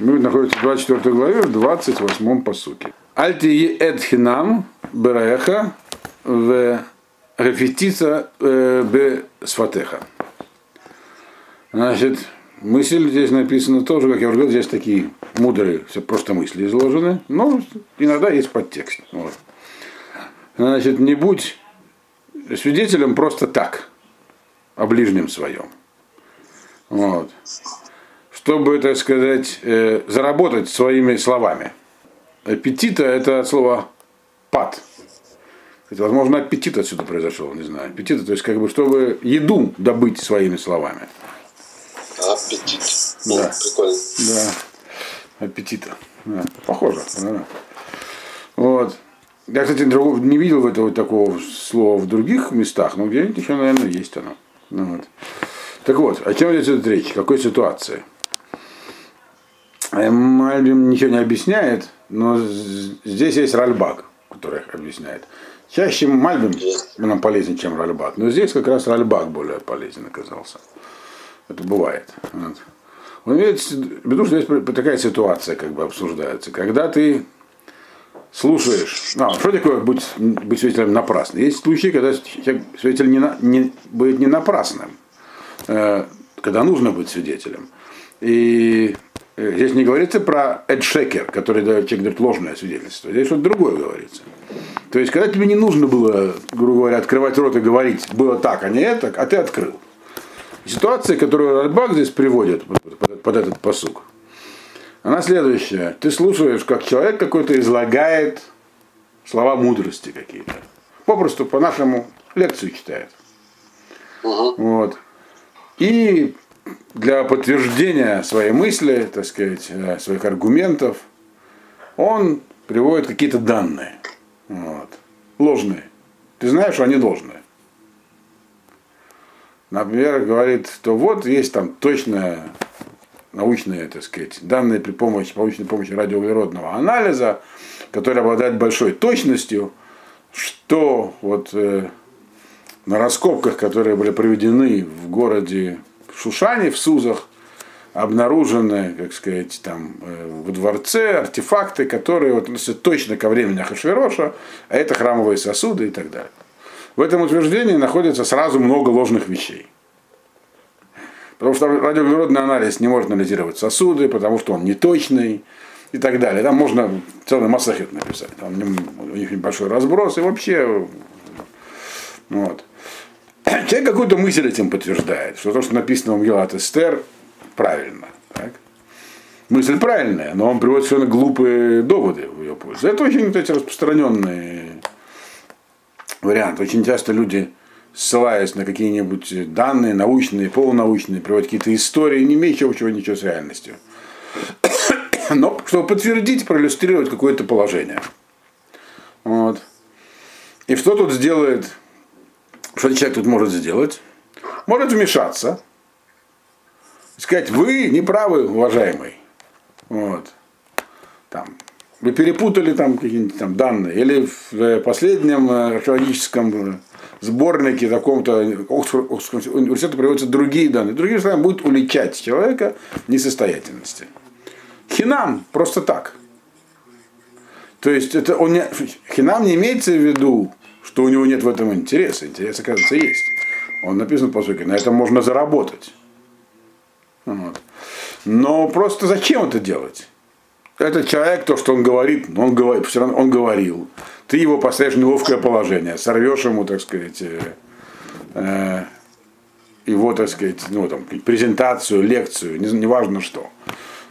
Мы находимся в 24 главе, в 28 посуке. Альти эдхинам бераеха в рефетица б сфатеха. Значит, мысль здесь написана тоже, как я уже говорил, здесь такие мудрые, все просто мысли изложены, но иногда есть подтекст. Вот. Значит, не будь свидетелем просто так, о ближнем своем. Вот. Чтобы, так сказать, э, заработать своими словами. Аппетита это слово пад. Это, возможно, аппетит отсюда произошел, не знаю. Аппетита, то есть, как бы, чтобы еду добыть своими словами. Аппетит. Да. Ну, прикольно. Да. Аппетита. Да. Похоже. Да. Вот. Я, кстати, не видел этого такого слова в других местах, но где-нибудь еще, наверное, есть оно. Ну, вот. Так вот, о чем идет речь? Какой ситуации? Мальбим ничего не объясняет, но здесь есть Ральбак, который объясняет. Чаще Мальбим нам полезен, чем Ральбак, но здесь как раз Ральбак более полезен оказался. Это бывает. Вот. Он имеет в что здесь такая ситуация как бы обсуждается. Когда ты слушаешь, а, что такое быть, быть свидетелем напрасно? Есть случаи, когда свидетель не, на- не, будет не напрасным, э, когда нужно быть свидетелем. И здесь не говорится про эдшекер, который дает человек говорит, ложное свидетельство. Здесь что-то другое говорится. То есть, когда тебе не нужно было, грубо говоря, открывать рот и говорить, было так, а не это, а ты открыл. Ситуация, которую Ральбак здесь приводит под, под- под этот посук, она следующая. Ты слушаешь, как человек какой-то излагает слова мудрости какие-то. Попросту по-нашему лекцию читает. Мгм. Вот. И для подтверждения своей мысли, так сказать, э, своих аргументов, он приводит какие-то данные. Вот. Ложные. Ты знаешь, что они ложные. Например, говорит, что вот есть там точная научные, так сказать, данные при помощи, научной помощи радиоуглеродного анализа, который обладает большой точностью, что вот э, на раскопках, которые были проведены в городе Шушане, в Сузах, обнаружены, как сказать, там э, во дворце артефакты, которые вот, относятся точно ко времени Ахашвироша, а это храмовые сосуды и так далее. В этом утверждении находится сразу много ложных вещей. Потому что радиоуглеродный анализ не может анализировать сосуды, потому что он неточный и так далее. Там можно целый массахет написать. Там у них небольшой разброс и вообще. Вот. Человек какую-то мысль этим подтверждает, что то, что написано в Гелат Эстер, правильно. Так? Мысль правильная, но он приводит совершенно глупые доводы в ее пользу. Это очень кстати, распространенный вариант. Очень часто люди ссылаясь на какие-нибудь данные, научные, полунаучные, приводят какие-то истории, не имеющие общего ничего с реальностью. Но чтобы подтвердить, проиллюстрировать какое-то положение. Вот. И что тут сделает, что человек тут может сделать? Может вмешаться, сказать, вы не правы, уважаемый. Вот. Там, вы перепутали там какие-нибудь там данные, или в последнем археологическом сборнике таком-то Оксфордского университета приводятся другие данные. Другими словами, будет уличать человека в несостоятельности. Хинам просто так. То есть это он не, хинам не имеется в виду, что у него нет в этом интереса. Интерес, оказывается, есть. Он написан по сути, на этом можно заработать. Вот. Но просто зачем это делать? Этот человек, то, что он говорит, он говорит, все равно он говорил. Ты его поставишь в неловкое положение, сорвешь ему, так сказать, э, э, его, так сказать, ну, там, презентацию, лекцию, не, не что.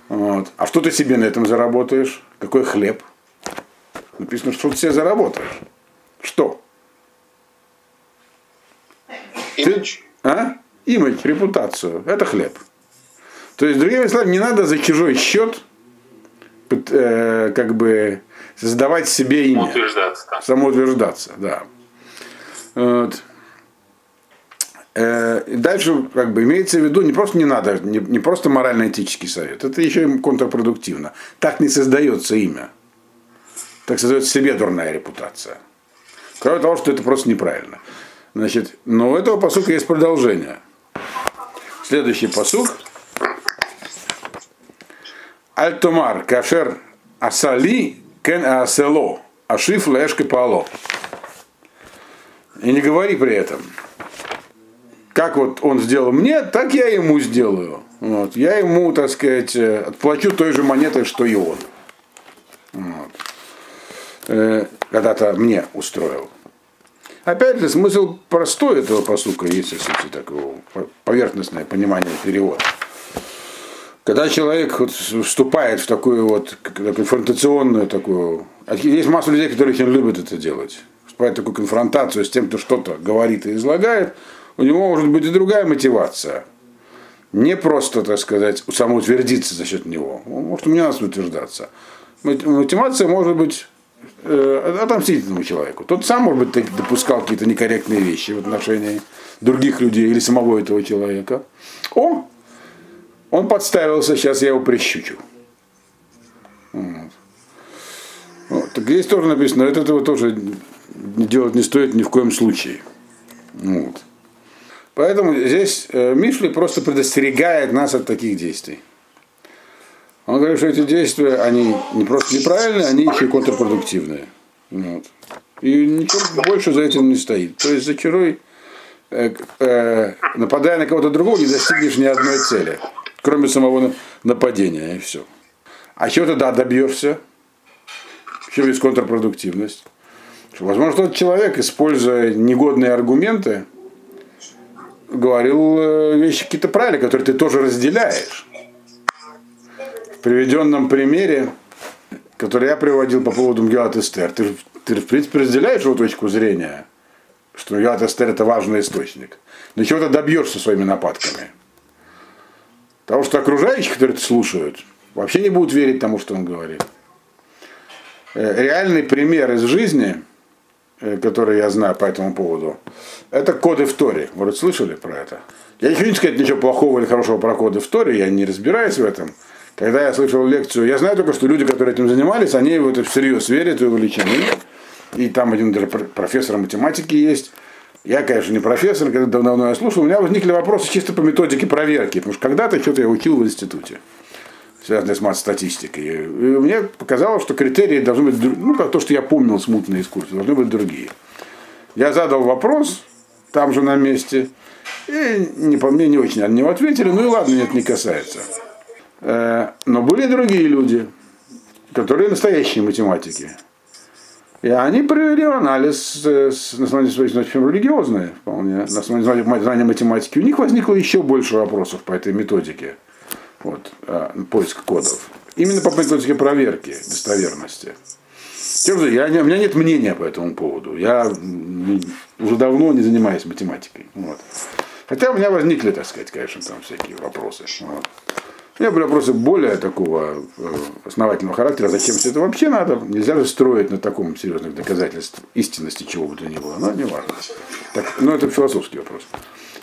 Вот. А что ты себе на этом заработаешь? Какой хлеб? Написано, что ты себе заработаешь. Что? Имидж. Ты, а? Имидж, репутацию. Это хлеб. То есть, другими словами, не надо за чужой счет э, как бы создавать себе имя. Утверждаться, да. Самоутверждаться, да. Вот. Э, дальше как бы имеется в виду не просто не надо, не, не просто морально-этический совет, это еще и контрпродуктивно. Так не создается имя. Так создается себе дурная репутация. Кроме того, что это просто неправильно. Значит, но у этого посука есть продолжение. Следующий посук. Альтомар, кашер асали, кен асело, ашиф лешка пало. И не говори при этом. Как вот он сделал мне, так я ему сделаю. Вот. Я ему, так сказать, отплачу той же монетой, что и он. Вот. Э, когда-то мне устроил. Опять же, смысл простой этого посука, если такого поверхностное понимание перевода. Когда человек вот вступает в такую вот конфронтационную такую... Есть масса людей, которые очень любят это делать. Вступает в такую конфронтацию с тем, кто что-то говорит и излагает, у него может быть и другая мотивация. Не просто, так сказать, самоутвердиться за счет него. Может, у меня нас утверждаться. Мотивация может быть э, отомстительному человеку. Тот сам, может быть, допускал какие-то некорректные вещи в отношении других людей или самого этого человека. О, он подставился, сейчас я его прищучу. Вот. Вот. Так здесь тоже написано, это этого тоже делать не стоит ни в коем случае. Вот. Поэтому здесь э, Мишли просто предостерегает нас от таких действий. Он говорит, что эти действия, они не просто неправильные, они еще и контрпродуктивные. Вот. И ничего больше за этим не стоит. То есть зачаруй, э, э, нападая на кого-то другого, не достигнешь ни одной цели, кроме самого нападения, и все. А чего тогда добьешься? Еще есть контрпродуктивность. Возможно, тот человек, используя негодные аргументы, говорил э, вещи какие-то правильные, которые ты тоже разделяешь. В приведенном примере, который я приводил по поводу Мгелат Эстер, ты, ты в принципе разделяешь его точку зрения, что Мгелат Эстер это важный источник. Но чего ты добьешься своими нападками? Потому что окружающие, которые это слушают, вообще не будут верить тому, что он говорит. Э, реальный пример из жизни – Э, которые я знаю по этому поводу, это коды в Торе. Вы слышали про это? Я не хочу сказать ничего плохого или хорошего про коды в Торе, я не разбираюсь в этом. Когда я слышал лекцию, я знаю только, что люди, которые этим занимались, они в это всерьез верят и увлечены. И там один даже профессор математики есть. Я, конечно, не профессор, когда давно я слушал, у меня возникли вопросы чисто по методике проверки, потому что когда-то что-то я учил в институте связанные с мат-статистикой. И мне показалось, что критерии должны быть, ну, как то, что я помнил смутно из курса, должны быть другие. Я задал вопрос там же на месте, и не, по мне не очень на него ответили, ну и ладно, нет, не касается. Э, но были другие люди, которые настоящие математики. И они провели анализ с, на основании своих знаний, религиозные вполне, на основании знания математики. У них возникло еще больше вопросов по этой методике вот, а, поиск кодов. Именно по методике проверки достоверности. Тем же, я, у меня нет мнения по этому поводу. Я уже давно не занимаюсь математикой. Вот. Хотя у меня возникли, так сказать, конечно, там всякие вопросы. Вот. Меня были вопросы более такого э, основательного характера. Зачем все это вообще надо? Нельзя же строить на таком серьезных доказательств истинности чего бы то ни было. Но не важно. Так, но это философский вопрос.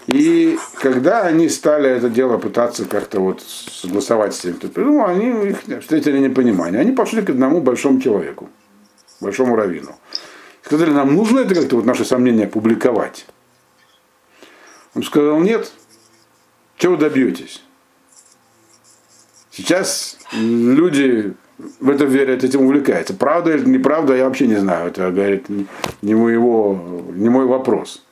И когда они стали это дело пытаться как-то вот согласовать с тем, кто придумал, они их встретили непонимание. Они пошли к одному большому человеку, большому раввину. Сказали, нам нужно это как-то вот наши сомнения публиковать. Он сказал, нет, чего вы добьетесь? Сейчас люди в это верят, этим увлекаются. Правда или неправда, я вообще не знаю. Это, говорит, не, моего, не мой вопрос.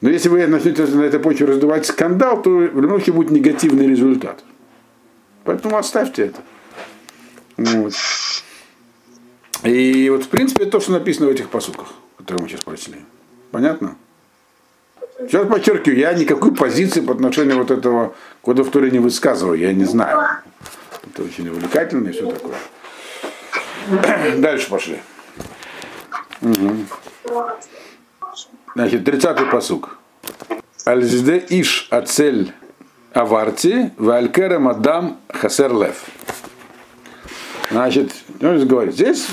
Но если вы начнете на этой почве раздувать скандал, то в любом случае будет негативный результат. Поэтому оставьте это. Вот. И вот в принципе то, что написано в этих посуках, которые мы сейчас прочли. Понятно? Сейчас подчеркиваю, я никакой позиции по отношению вот этого кода в Торе не высказываю, я не знаю. Это очень увлекательно и все такое. Дальше пошли. Угу. Значит, 30-й посук. Альзде иш ацель аварти, валькерем адам хасер лев. Значит, что здесь говорит? Здесь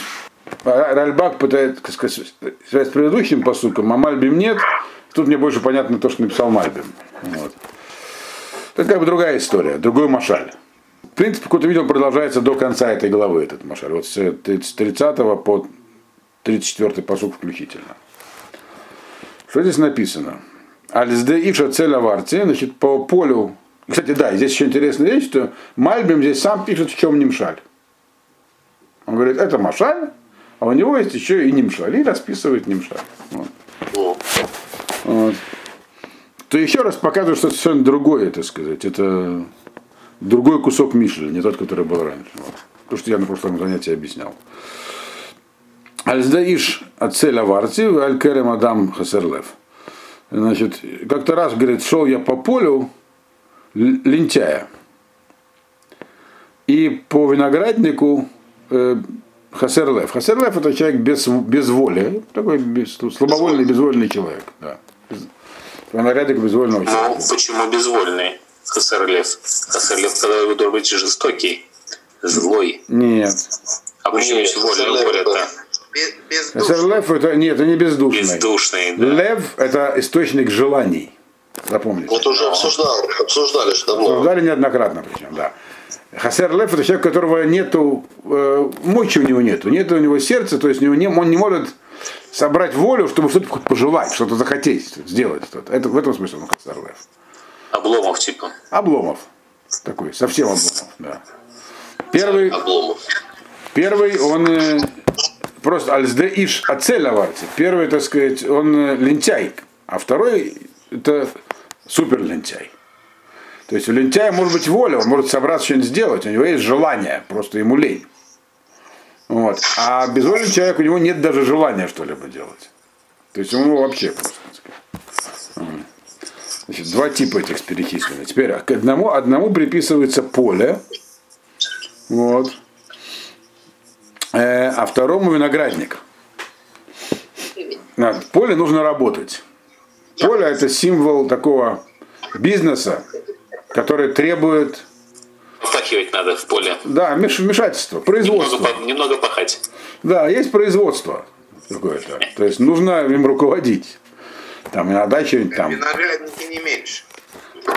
Ральбак пытается сказать, связь с предыдущим посуком, а Мальбим нет. Тут мне больше понятно то, что написал Мальбим. Вот. Это как бы другая история, другой машаль. В принципе, какой-то видео продолжается до конца этой главы, этот машаль. Вот с 30 по 34 посук включительно. Что здесь написано? Альзде Иша цель аварти, значит, по полю Кстати, да, здесь еще интересная вещь, что Мальбим здесь сам пишет, в чем Нимшаль. Он говорит, это Машаль, а у него есть еще и Нимшаль, и расписывает Нимшаль. Вот. Вот. То еще раз показывает, что это совершенно другое, так сказать. Это другой кусок Мишли, не тот, который был раньше. Вот. То, что я на прошлом занятии объяснял. Альздаиш Ацель Аварти, Аль Керем Адам Хасерлев. Значит, как-то раз, говорит, шел я по полю лентяя. И по винограднику э, Хасерлев. Хасерлев это человек без, без воли, такой без- слабовольный, безвольный человек. Да. Без- Виноградник безвольного человека. Ну, почему безвольный Хасарлев? Хасарлев, когда его быть жестокий, злой. Нет. А почему Нет, безвольный говорят-то? Хасерлев это нет, это не бездушный. Бездушный, да. Лев это источник желаний. Запомните. вот уже обсуждал, обсуждали же давно. Обсуждали неоднократно причем, да. Хасер Лев это человек, у которого нету, э, мочи у него нету, нет у него сердца, то есть у него не, он не может собрать волю, чтобы что-то пожелать, что-то захотеть, сделать что-то. Это в этом смысле он Хасер Лев. Обломов типа. Обломов. Такой, совсем обломов, да. Первый, Обломов. первый он э, просто альзде иш ацель аварти. Первый, так сказать, он э, лентяй, а второй это супер лентяй. То есть у лентяя может быть воля, он может собраться что-нибудь сделать, у него есть желание, просто ему лень. Вот. А безвольный человек, у него нет даже желания что-либо делать. То есть ему вообще просто. Значит, два типа этих перечислены. Теперь к одному, одному приписывается поле, вот, Э, а второму виноградник. На поле нужно работать. Поле это символ такого бизнеса, который требует Впахивать надо в поле. да, вмеш- вмешательства, Немного, немного пахать. Да, есть производство какое-то. То есть нужно им руководить. Там иногда что-нибудь там. Виноградники не меньше.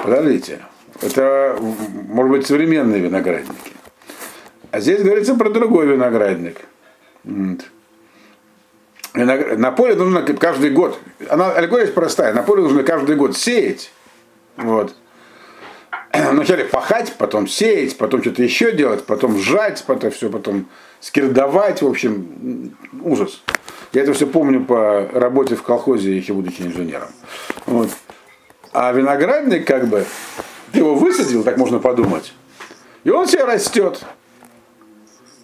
Подождите. Это, может быть, современные виноградники. А здесь говорится про другой виноградник. На поле нужно каждый год, она аллегория есть простая, на поле нужно каждый год сеять. Вот. Вначале пахать, потом сеять, потом что-то еще делать, потом сжать, потом все, потом скирдовать, в общем, ужас. Я это все помню по работе в колхозе, еще будучи инженером. Вот. А виноградник, как бы, ты его высадил, так можно подумать, и он себе растет.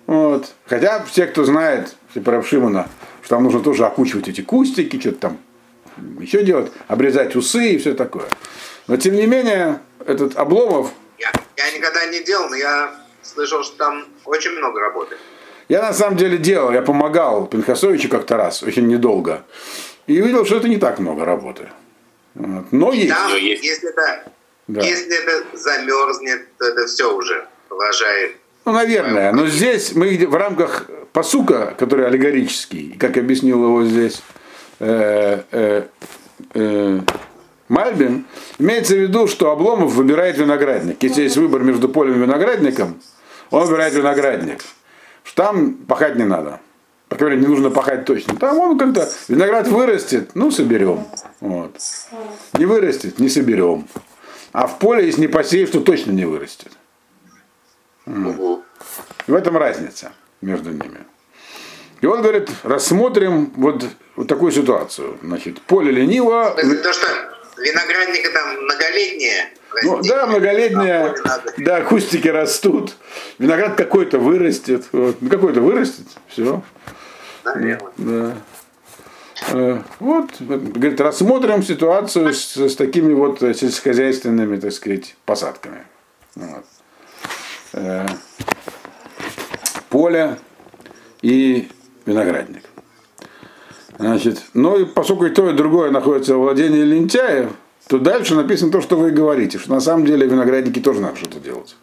Вот. Хотя все, кто знает про Шимона, что там нужно тоже окучивать эти кустики, что-то там еще делать, обрезать усы и все такое. Но тем не менее, этот Обломов, Я, я никогда не делал, но я слышал, что там очень много работы. я на самом деле делал, я помогал Пинхасовичу как-то раз, очень недолго. И видел, что это не так много работы. Вот. Но есть. Там, Но есть. если это, Да. если это замерзнет, то это все уже положает. Ну, наверное. Но здесь мы в рамках посука, который аллегорический, и как объяснил его здесь э, э, э, Мальбин, имеется в виду, что Обломов выбирает виноградник. Если есть выбор между полем и виноградником, он выбирает виноградник. Что там пахать не надо. По крайней мере, не нужно пахать точно. Там он как-то, виноград вырастет, ну, соберем. Вот. Не вырастет, не соберем. А в поле, если не посеешь, то точно не вырастет. Мгм. В этом разница между ними. И он говорит, рассмотрим вот, вот такую ситуацию. Значит, поле лениво, то, что виноградника там многолетние. ну, да, надо. да, кустики растут, виноград какой-то вырастет, вот, ну, какой-то вырастет, все, Наверное. да. Э, Вот, говорит, рассмотрим ситуацию с, с такими вот сельскохозяйственными, так сказать, посадками. Вот. Э, Поле и виноградник. Значит, ну и поскольку и то, и другое находится во владении лентяев, то дальше написано то, что вы говорите, что на самом деле виноградники тоже надо что-то делать.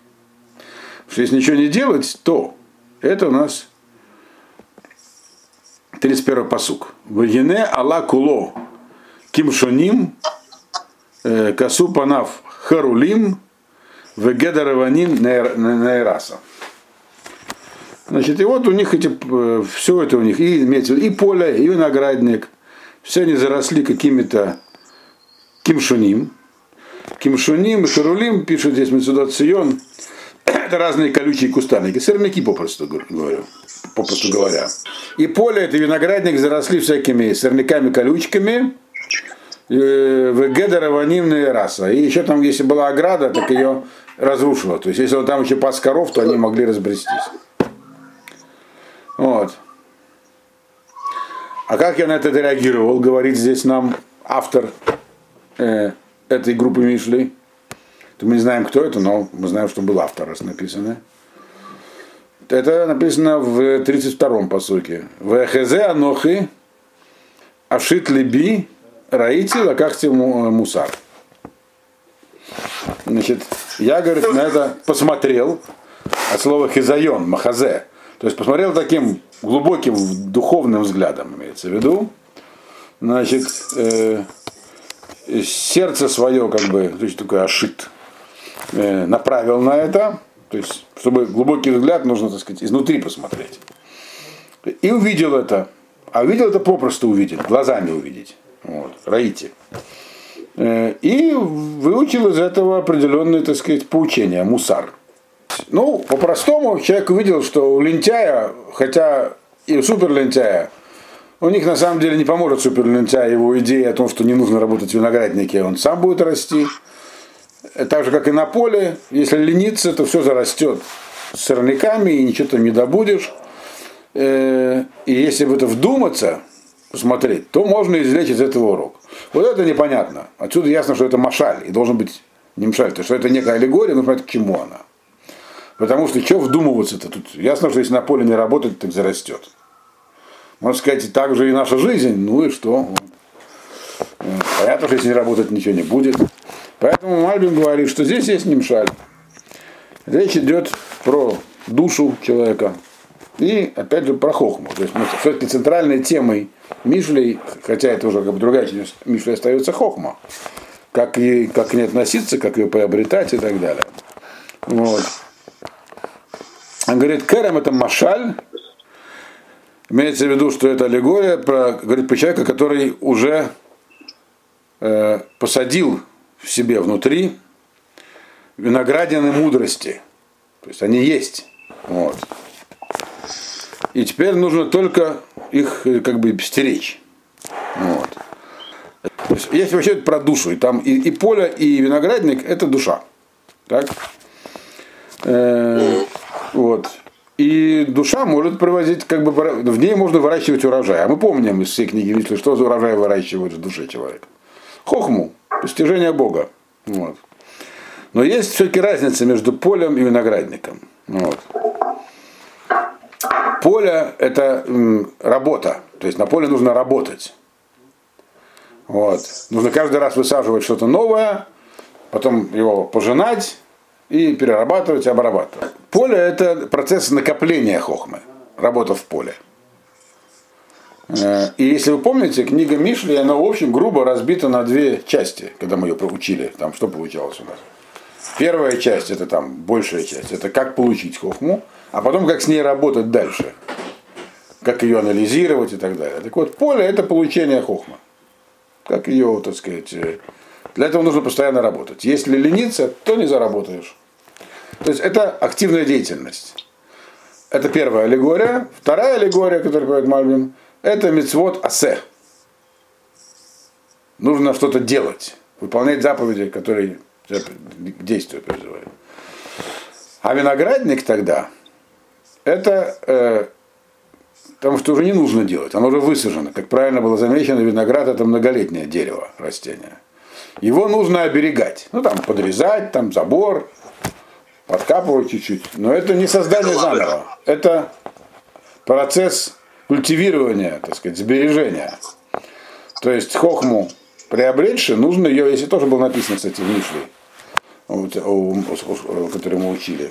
Что если ничего не делать, то это у нас 31 посук. Вагине Алла Куло Кимшоним э, Касу Панав Харулим Вегедараванин Нейраса. Значит, и вот у них эти, все это у них, и, имеется и поле, и виноградник, все они заросли какими-то кимшуним. Кимшуним и Херулим, пишет здесь Мецудот Сион, это разные колючие кустарники, сорняки, попросту говорю, попросту говоря. И поле, это виноградник, заросли всякими сорняками-колючками, э, в гедераванимные раса. И еще там, если была ограда, так ее разрушила. То есть, если он там еще пас коров, то они могли разбрестись. Вот. А как я на это реагировал, говорит здесь нам автор э, этой группы Мишли. То мы не знаем, кто это, но мы знаем, что был автор, раз написано. Это написано в 32-м посуке. В Эхезе Анохи Ашит Либи Раити Лакахти Мусар. Значит, я, говорит, на это посмотрел от слова хизайон, махазе. То есть посмотрел таким глубоким духовным взглядом, имеется в виду. Значит, э, сердце свое, как бы, то есть такой ашит, э, направил на это. То есть, чтобы глубокий взгляд, нужно, так сказать, изнутри посмотреть. И увидел это. А увидел это попросту увидеть, глазами увидеть. Вот, раите. Э, и выучил из этого определенные, так сказать, поучения, мусар. Ну, по-простому, человек увидел, что у лентяя, хотя и у суперлентяя, у них на самом деле не поможет суперлентяя его идея о том, что не нужно работать в винограднике, он сам будет расти. Так же, как и на поле, если лениться, то все зарастет сорняками, и ничего там не добудешь. Э, и если в это вдуматься, посмотреть, то можно извлечь из этого урок. Вот это непонятно. Отсюда ясно, что это машаль, и должен быть не машаль, то что это некая аллегория, но понять, к чему она. Потому что что вдумываться-то тут? Ясно, что если на поле не работать, так зарастет. Можно сказать, так же и наша жизнь, ну и что? Понятно, что если не работать, ничего не будет. Поэтому Мальбин говорит, что здесь есть немшаль. Речь идет про душу человека, и опять же про хохму. То есть все-таки центральной темой Мишлей, хотя это уже как бы другая часть Мишли остается хохма. Как, и, как к ней относиться, как ее приобретать и так далее. Вот. Он говорит, Керем это машаль, имеется в виду, что это аллегория про, говорит, про человека, который уже э, посадил в себе внутри виноградины мудрости. То есть они есть. Вот. И теперь нужно только их э, как бы стеречь. Вот. То есть, если вообще про душу, и там и, и поле, и виноградник это душа. Так? Э, вот. И душа может проводить, как бы в ней можно выращивать урожай. А мы помним из всей книги Витли, что за урожай выращивают в душе человека. Хохму, постижение Бога. Вот. Но есть все-таки разница между полем и виноградником. Вот. Поле – это работа, то есть на поле нужно работать. Вот. Нужно каждый раз высаживать что-то новое, потом его пожинать и перерабатывать и обрабатывать. Поле – это процесс накопления хохмы, работа в поле. Э, и если вы помните, книга Мишли, она, в общем, грубо разбита на две части, когда мы ее проучили. Там что получалось у нас? Первая часть, это там большая часть, это как получить хохму а потом как с ней работать дальше, как ее анализировать и так далее. Так вот, поле это получение хохма. Как ее, так сказать, э, для этого нужно постоянно работать. Если лениться, то не заработаешь. То есть это активная деятельность. Это первая аллегория. Вторая аллегория, которую говорит Мальбин, это мецвод асе. Нужно что-то делать, выполнять заповеди, которые к действию призывают. А виноградник тогда это э, потому что уже не нужно делать, оно уже высажено. Как правильно было замечено, виноград это многолетнее дерево, растение. Его нужно оберегать. Ну там подрезать, там забор, подкапывать чуть-чуть. Но это не создание заново. Это процесс культивирования, так сказать, сбережения. То есть хохму приобретши, нужно ее, если тоже было написано, кстати, в Мишле, который мы учили,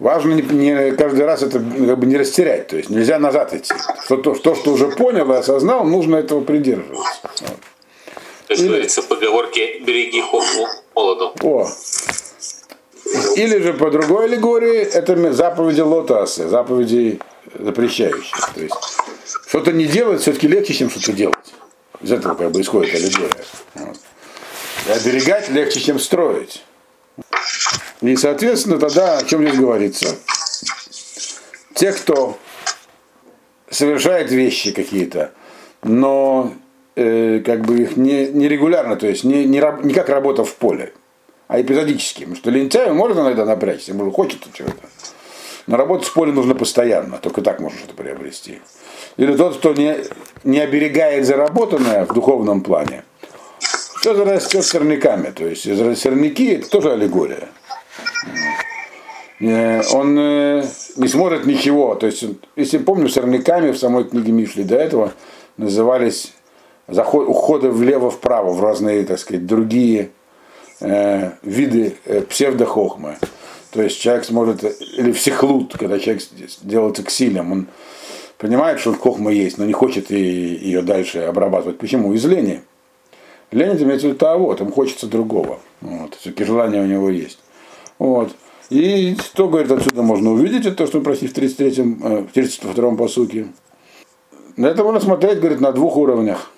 Важно не, не каждый раз это как бы не растерять, то есть нельзя назад идти. Что, то, то, что уже понял и осознал, нужно этого придерживаться. Вот. Есть, Или... говорится, поговорке «береги хохму молоду». О. Или же по другой аллегории, это заповеди лотасы, заповеди запрещающие. То есть что-то не делать все-таки легче, чем что-то делать. Из этого как бы исходит аллегория. Вот. И оберегать легче, чем строить. И, соответственно, тогда о чем здесь говорится? Те, кто совершает вещи какие-то, но э, как бы их не, нерегулярно, то есть не, не, не как работа в поле, а эпизодически. Потому что лентяю можно иногда напрячься, ему хочется чего-то. Но работать в поле нужно постоянно, только так можно что-то приобрести. Или тот, кто не, не оберегает заработанное в духовном плане, все зарастет сорняками. То есть сорняки это тоже аллегория. Э, Он э, не смотрит ничего. То есть, если помню, сорняками в самой книге Мишли до этого назывались заход, уходы влево-вправо в разные, так сказать, другие э, виды э, псевдохохмы. То есть человек сможет, или всехлут, когда человек делается ксилем, он понимает, что хохма есть, но не хочет ее дальше обрабатывать. Почему? Из лени. Лень это в виду того, ему хочется другого. Вот, все-таки желания у него есть. Вот. И что, говорит, отсюда можно увидеть, это то, что мы просили в 33-м, э, в 32-м посуке. На это можно смотреть, говорит, на двух уровнях.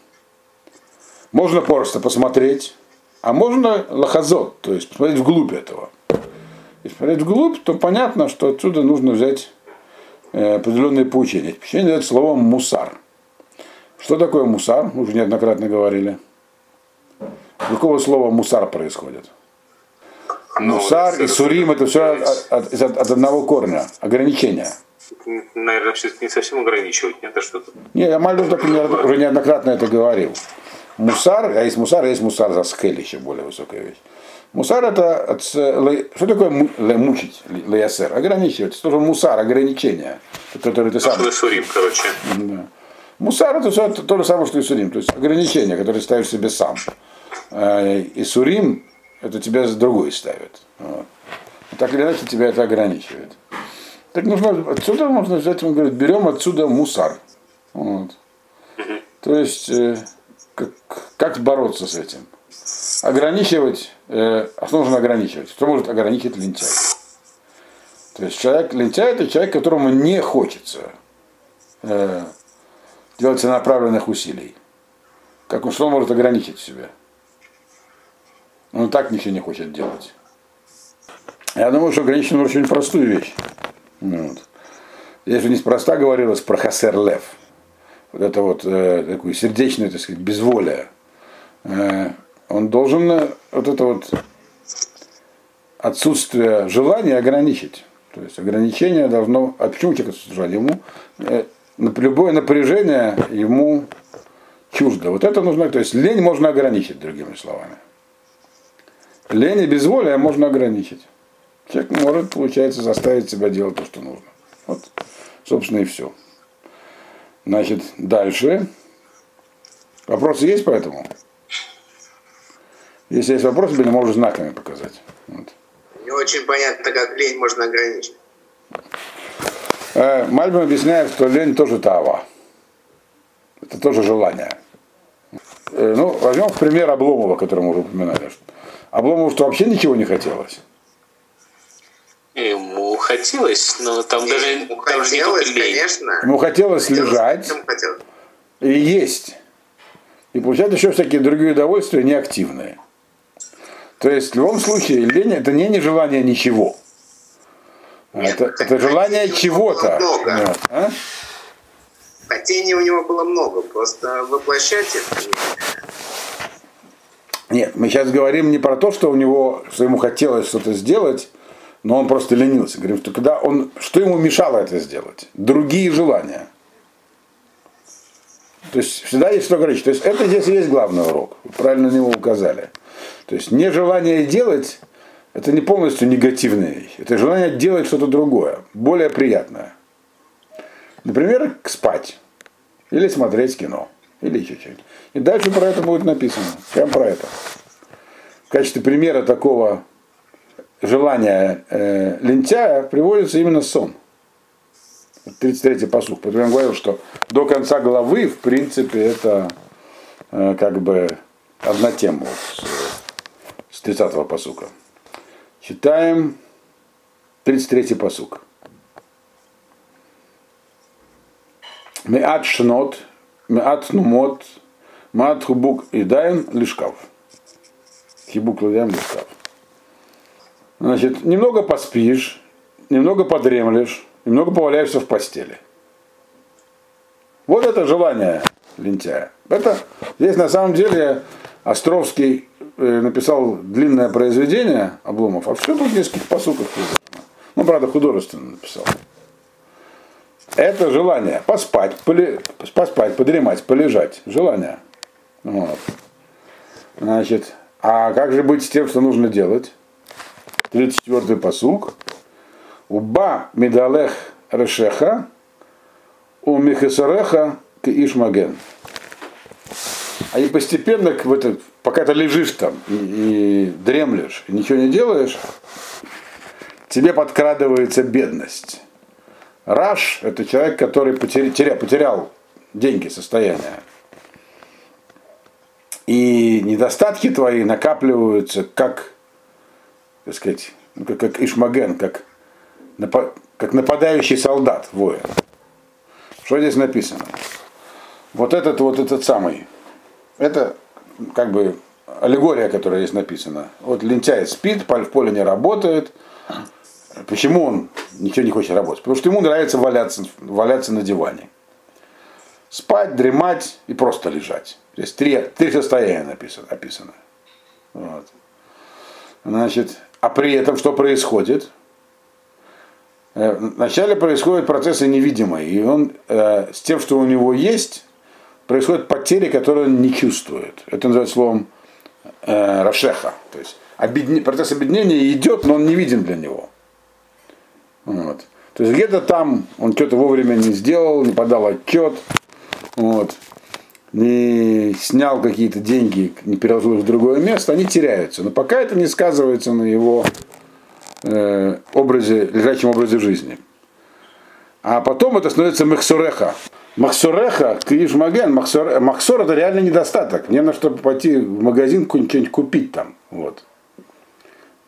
Можно просто посмотреть, а можно лохозот, то есть посмотреть вглубь этого. Если смотреть вглубь, то понятно, что отсюда нужно взять э, определенные поучения. Поучение дает словом мусар. Что такое мусар? Мы уже неоднократно говорили. Какого слова мусар происходит? Ну, Мусар и сурим это все от, от- от- одного корня, ограничения. Наверное, все-таки не совсем ограничивать, нет, а что-то. Не, я Мальдов так уже неоднократно это говорил. Мусар, а есть мусар, а есть мусар за скель, еще более высокая вещь. Мусар это, от, что такое мучить, ле- леясер? Ограничивать. Что же мусар, ограничение, которое ты сам. Сурим, короче. Да. Мусар это все то, же самое, что и сурим, то есть ограничение, которое ставишь себе сам. Э, И сурим это тебя за другой ставит. Вот. Так или иначе тебя это ограничивает. Так нужно, отсюда можно взять, он говорит, берем отсюда мусар. Вот. То есть, э, как, бороться с этим? Ограничивать, э, а что нужно ограничивать? Что может ограничить лентяй? То есть человек, лентяй это человек, которому не хочется э, делать целенаправленных усилий. Как он что может ограничить себя? Он так ничего не хочет делать. Я думаю, что ограничить нужно очень простую вещь. Вот. Здесь же неспроста говорилось про хасер лев. Вот это вот э, такое сердечное, так сказать, безволие. Э, он должен э, вот это вот отсутствие желания ограничить. То есть ограничение должно. А почему человек отсутствует? Ему э, любое напряжение ему чуждо. Вот это нужно. То есть лень можно ограничить, другими словами. Лень и безволие можно ограничить. Человек может, получается, заставить себя делать то, что нужно. Вот, собственно, и все. Значит, дальше. Вопросы есть по этому? Если есть вопросы, мне можно знаками показать. Вот. Не очень понятно, как лень можно ограничить. Э, Мальбин объясняет, что лень тоже тава. Это тоже желание. Э, Ну, возьмем в пример Обломова, который мы уже упоминали. Обломову что вообще ничего не хотелось. Ему хотелось, но там даже, Ему там же не хотелось, лень. конечно. Ему хотелось лежать Ему хотелось. и есть. И получать еще всякие другие удовольствия неактивные. То есть в любом случае лень это не нежелание ничего. Нет, это, это желание чего-то. много. А? Хотений у него было много, просто воплощать это не- Нет, мы сейчас говорим не про то, что у него, что ему хотелось что-то сделать, но он просто ленился. Говорим, что когда он, что ему мешало это сделать? Другие желания. То есть всегда есть что ограничить. То есть это здесь есть главный урок. Вы правильно на него указали. То есть нежелание делать, это не полностью негативная вещь. Это желание делать что-то другое, более приятное. Например, спать. Или смотреть кино. Или еще что-нибудь. И дальше про это будет написано. Прям про это. В качестве примера такого желания э, лентяя приводится именно сон. 33-й посух. Поэтому я говорил, что до конца главы, в принципе, это э, как бы одна тема вот, с, с 30-го посука. Читаем 33-й посук. Меат шнот, меат нумот, меат хубук и дайн лишкав. Хибук ладям листав. Значит, немного поспишь, немного подремлешь, немного поваляешься в постели. Вот это желание лентяя. Это здесь на самом деле Островский э, написал длинное произведение Обломов, а все тут в нескольких посуках. Ну, правда, художественно написал. Это желание поспать, поли, поспать, подремать, полежать. Желание. Вот. Значит, а как же быть с тем, что нужно делать? 34-й посук. Уба медалех решеха, у михесареха к ишмаген. А и постепенно, в это, пока ты лежишь там и, и дремлешь, и ничего не делаешь, тебе подкрадывается бедность. Раш – это человек, который потерял, потерял деньги, состояние. И недостатки твои накапливаются как, так сказать, ну, как, как ишмаген, как, как нападающий солдат, воин. Что здесь написано? Вот этот вот этот самый, это как бы аллегория, которая здесь написана. Вот лентяй спит, в поле не работает. Почему он ничего не хочет работать? Потому что ему нравится валяться, валяться на диване. Спать, дремать и просто лежать. Здесь три, три состояния написано, описано. Вот. Значит, а при этом что происходит? Э, вначале происходят процессы невидимые, и он э, с тем, что у него есть, происходят потери, которые он не чувствует. Это называется словом э, Рашеха. То есть обедне, процесс объединения идет, но он не виден для него. Вот. То есть где-то там он что-то вовремя не сделал, не подал отчет, вот, не снял какие-то деньги, не переложил в другое место, они теряются. Но пока это не сказывается на его э, образе, лежачем образе жизни. А потом это становится махсуреха. Махсуреха, кишмаген, махсур, махсур это реально недостаток. Мне надо, чтобы пойти в магазин что-нибудь купить там. Вот.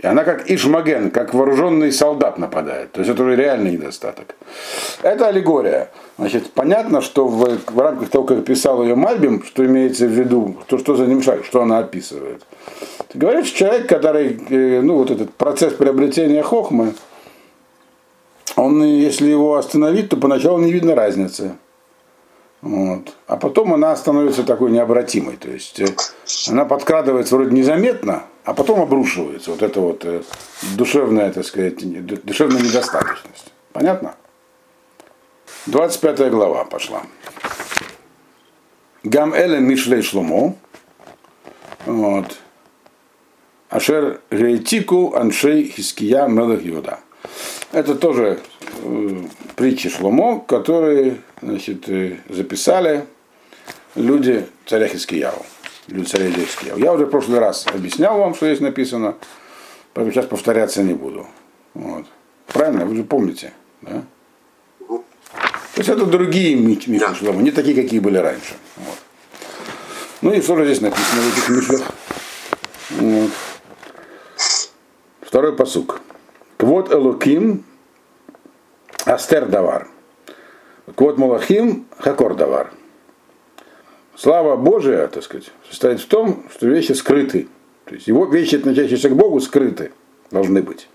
И она как Ишмаген, как вооруженный солдат нападает. То есть это уже реальный недостаток. Это аллегория. Значит, понятно, что в, в рамках того, как писал ее Мальбим, что имеется в виду, то, что за ним шаг, что она описывает. Ты говоришь, человек, который, э, ну, вот этот процесс приобретения хохмы, он, если его остановить, то поначалу не видно разницы. Вот. А потом она становится такой необратимой. То есть э, она подкрадывается вроде незаметно, а потом обрушивается. Вот это вот э, душевная, так сказать, душевная недостаточность. Понятно? 25 глава пошла. Гам Элен Мишлей Шломо. Вот. Ашер Рейтику Аншей Хиския Мелех Юда. Это тоже э, притчи Шломо, которые значит, э, записали люди царя Хискияу. Люди царя Хискияу. Я уже в прошлый раз объяснял вам, что здесь написано, поэтому сейчас повторяться не буду. Вот. Правильно? Вы же помните. Да? То есть это другие. Шломо, не такие, какие были раньше. Вот. Ну и что же здесь написано в этих мифах? Вот. Второй посук. Квот Элоким Астер Давар. Квот Малахим Хакор Давар. Слава Божия, так сказать, состоит в том, что вещи скрыты. То есть его вещи, относящиеся к Богу, скрыты должны быть.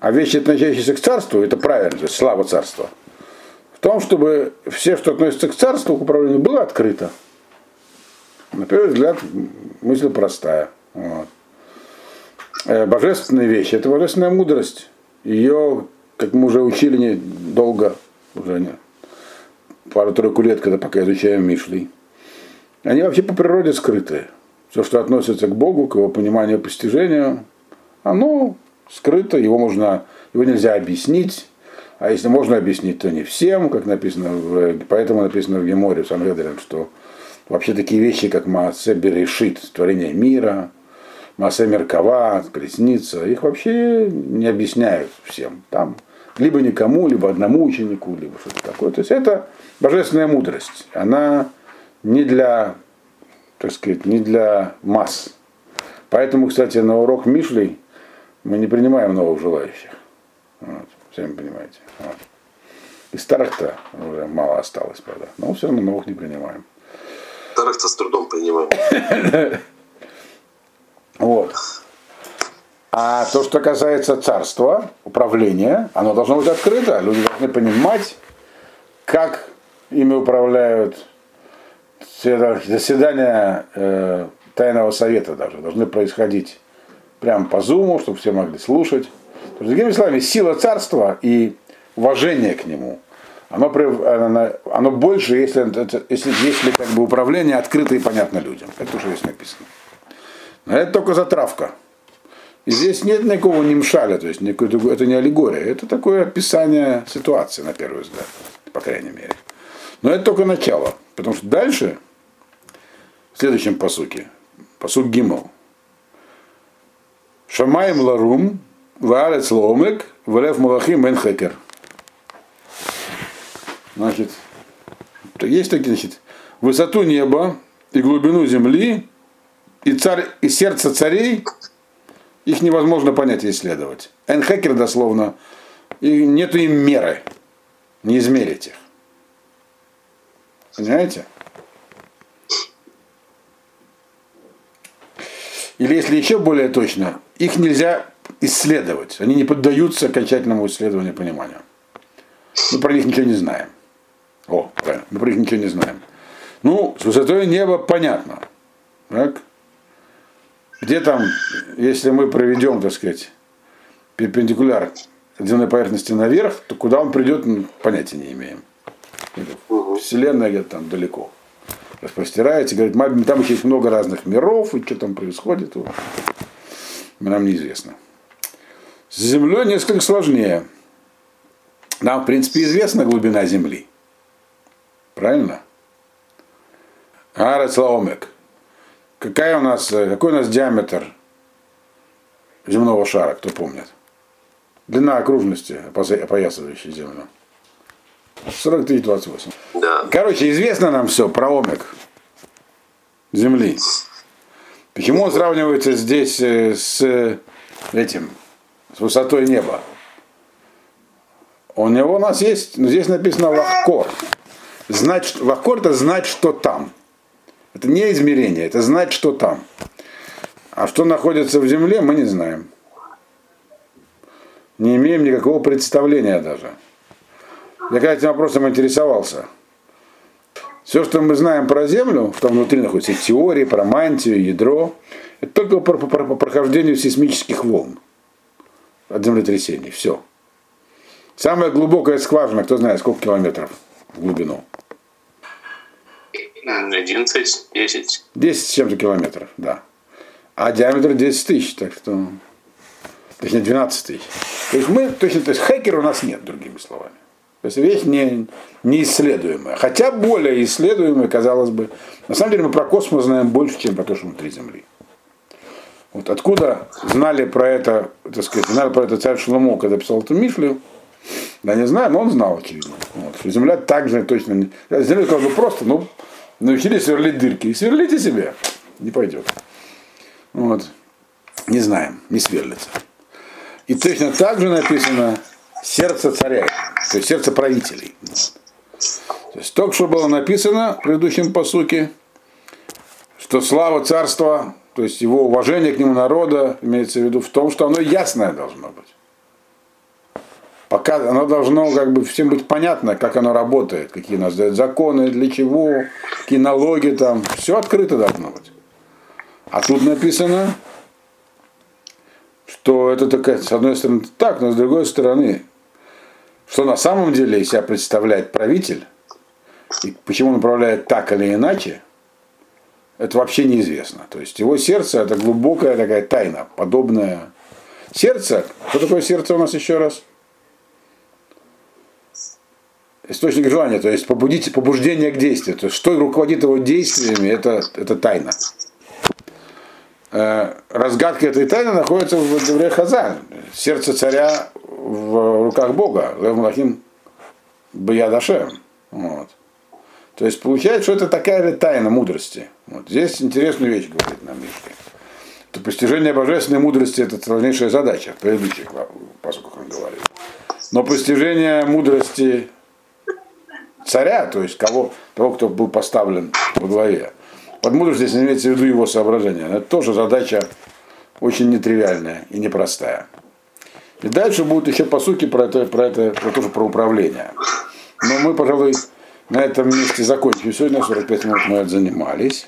А вещи, относящиеся к царству, это правильно, то есть слава царства. В том, чтобы все, что относится к царству, к управлению, было открыто. На первый взгляд, мысль простая. Вот. Э, божественные вещи, это божественная мудрость. Ее, как мы уже учили не долго, уже пару-тройку лет, когда пока изучаем Мишли, они вообще по природе скрыты. Все, что относится к Богу, к его пониманию, постижению, оно скрыто, его можно, его нельзя объяснить, а если можно объяснить, то не всем, как написано, в, поэтому написано в Геморе, в Сангедрин, что вообще такие вещи, как Маасе Берешит, творение мира, Маасе Меркава, колесница, их вообще не объясняют всем. Там либо никому, либо одному ученику, либо что-то такое. То есть это божественная мудрость. Она не для, так сказать, не для масс. Поэтому, кстати, на урок Мишли мы не принимаем новых желающих. Вот, сами понимаете. Вот. Из старых-то уже мало осталось, правда. Но все равно новых не принимаем. Старых-то с трудом принимаем. Вот. А то, что касается царства, управления, оно должно быть открыто. Люди должны понимать, как ими управляют заседания э, тайного совета даже должны происходить прямо по зуму, чтобы все могли слушать. То есть, другими словами, сила царства и уважение к нему, оно, оно, больше, если, если, если как бы управление открыто и понятно людям. Это уже здесь написано. Но это только затравка. Здесь нет никакого немшаля, то есть это не аллегория, это такое описание ситуации, на первый взгляд, по крайней мере. Но это только начало, потому что дальше, в следующем посуке, посук Гимл, Шамаем ларум, ваарец ломек, валев малахим энхекер. Значит, есть такие, значит, высоту неба и глубину земли, и, царь, и сердце царей, их невозможно понять и исследовать. Энхекер дословно, и нету им меры, не измерить их. Понимаете? Или если еще более точно, их нельзя исследовать. Они не поддаются окончательному исследованию пониманию. Мы про них ничего не знаем. О, правильно, мы про них ничего не знаем. Ну, с высотой неба понятно. Так? Где там, если мы проведем, так сказать, перпендикуляр земной поверхности наверх, то куда он придет, понятия не имеем. Вселенная где-то там далеко распростирается, говорит, там еще есть много разных миров, и что там происходит, нам неизвестно. С Землей несколько сложнее. Нам, в принципе, известна глубина Земли. Правильно? Арец Лаомек. Какая у нас, какой у нас диаметр земного шара, кто помнит? Длина окружности, опоясывающей Землю. 43-28. Да. Короче, известно нам все про омек Земли. Почему он сравнивается здесь э, с этим, с высотой неба? У него у нас есть, ну, здесь написано лахкор. Знать, лахкор это знать, что там. Это не измерение, это знать, что там. А что находится в земле, мы не знаем. Не имеем никакого представления даже. Я когда этим вопросом интересовался. Все, что мы знаем про Землю, там внутри находятся теории про мантию, ядро, это только по, по, по прохождению сейсмических волн от землетрясений. Все. Самая глубокая скважина, кто знает, сколько километров в глубину? 11, 10. 10 с чем-то километров, да. А диаметр 10 тысяч, так что... Точнее, 12 тысяч. То есть мы, точно, то есть хакера у нас нет, другими словами. То есть вещь не, неисследуемая. Хотя более исследуемая, казалось бы. На самом деле мы про космос знаем больше, чем про то, что внутри Земли. Вот откуда знали про это, так сказать, знали про это царь Шломо, когда писал эту Мишлю, да не знаю, но он знал, очевидно. Вот, что Земля также точно не... Земля как бы просто, ну, научились сверлить дырки. Сверлите себе, не пойдет. Вот. Не знаем, не сверлится. И точно так же написано сердце царя, то есть сердце правителей. То есть только что было написано в предыдущем посуке, что слава царства, то есть его уважение к нему народа, имеется в виду в том, что оно ясное должно быть. Пока оно должно как бы всем быть понятно, как оно работает, какие у нас дают законы, для чего, какие налоги там, все открыто должно быть. А тут написано, что это такая, с одной стороны так, но с другой стороны, что на самом деле из себя представляет правитель, и почему он управляет так или иначе, это вообще неизвестно. То есть его сердце это глубокая такая тайна, подобная. Сердце, что такое сердце у нас еще раз? Источник желания, то есть побудить, побуждение к действию. То есть что руководит его действиями, это, это тайна. Э, разгадка этой тайны находится в Девре Хазан. Сердце царя в руках Бога. Лев Малахим Баядашем. Вот. То есть получается, что это такая же тайна мудрости. Вот. Здесь интересную вещь говорит нам Мишка. То постижение божественной мудрости это сложнейшая задача. В предыдущих поскольку он говорит. Но постижение мудрости царя, то есть кого, того, кто был поставлен во главе, под мудростью здесь имеется в виду его соображение. Это тоже задача очень нетривиальная и непростая. И дальше будут еще посуки про это, про это, про тоже про управление. Но мы, пожалуй, на этом месте закончим. Сегодня 45 минут мы занимались.